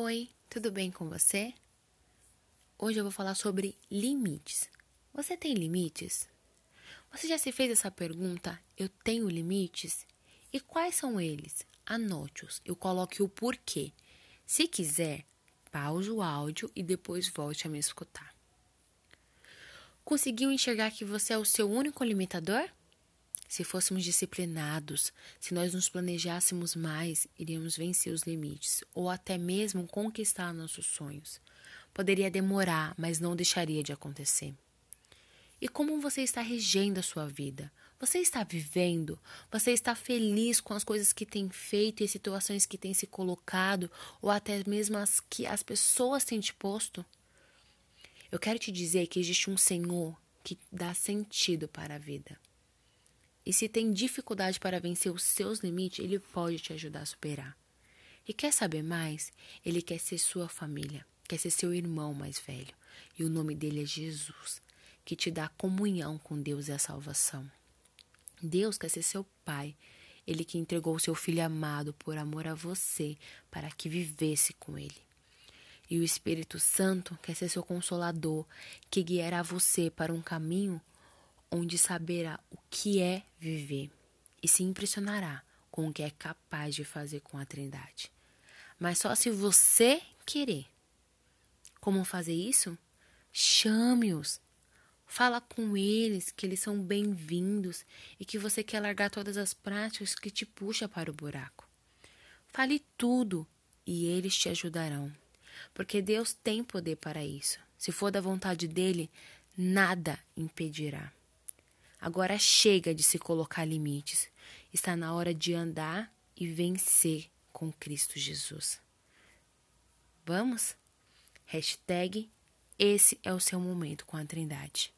Oi, tudo bem com você? Hoje eu vou falar sobre limites. Você tem limites? Você já se fez essa pergunta? Eu tenho limites? E quais são eles? Anote-os, eu coloque o porquê. Se quiser, pause o áudio e depois volte a me escutar. Conseguiu enxergar que você é o seu único limitador? Se fôssemos disciplinados, se nós nos planejássemos mais, iríamos vencer os limites ou até mesmo conquistar nossos sonhos. Poderia demorar, mas não deixaria de acontecer. E como você está regendo a sua vida? Você está vivendo? Você está feliz com as coisas que tem feito e as situações que tem se colocado ou até mesmo as que as pessoas têm te posto? Eu quero te dizer que existe um Senhor que dá sentido para a vida. E se tem dificuldade para vencer os seus limites, ele pode te ajudar a superar. E quer saber mais? Ele quer ser sua família, quer ser seu irmão mais velho. E o nome dele é Jesus, que te dá comunhão com Deus e a salvação. Deus quer ser seu pai, ele que entregou o seu filho amado por amor a você, para que vivesse com ele. E o Espírito Santo quer ser seu consolador, que guiará você para um caminho onde saberá o que é viver e se impressionará com o que é capaz de fazer com a Trindade. Mas só se você querer. Como fazer isso? Chame-os. Fala com eles que eles são bem-vindos e que você quer largar todas as práticas que te puxa para o buraco. Fale tudo e eles te ajudarão, porque Deus tem poder para isso. Se for da vontade dele, nada impedirá. Agora chega de se colocar limites. Está na hora de andar e vencer com Cristo Jesus. Vamos? Hashtag esse é o seu momento com a Trindade.